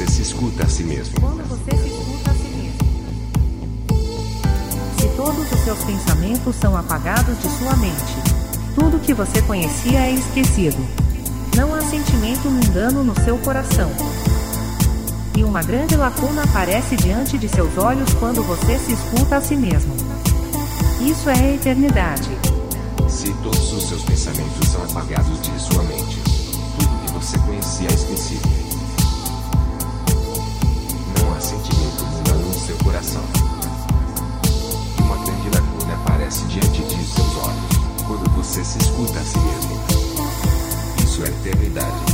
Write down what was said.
você se escuta a si mesmo. Quando você se escuta a si mesmo. Se todos os seus pensamentos são apagados de sua mente, tudo que você conhecia é esquecido. Não há sentimento mundano no seu coração. E uma grande lacuna aparece diante de seus olhos quando você se escuta a si mesmo. Isso é a eternidade. Se todos os seus pensamentos são apagados de sua mente, tudo que você conhecia é esquecido diante de seus olhos, quando você se escuta a si mesmo. Isso é eternidade.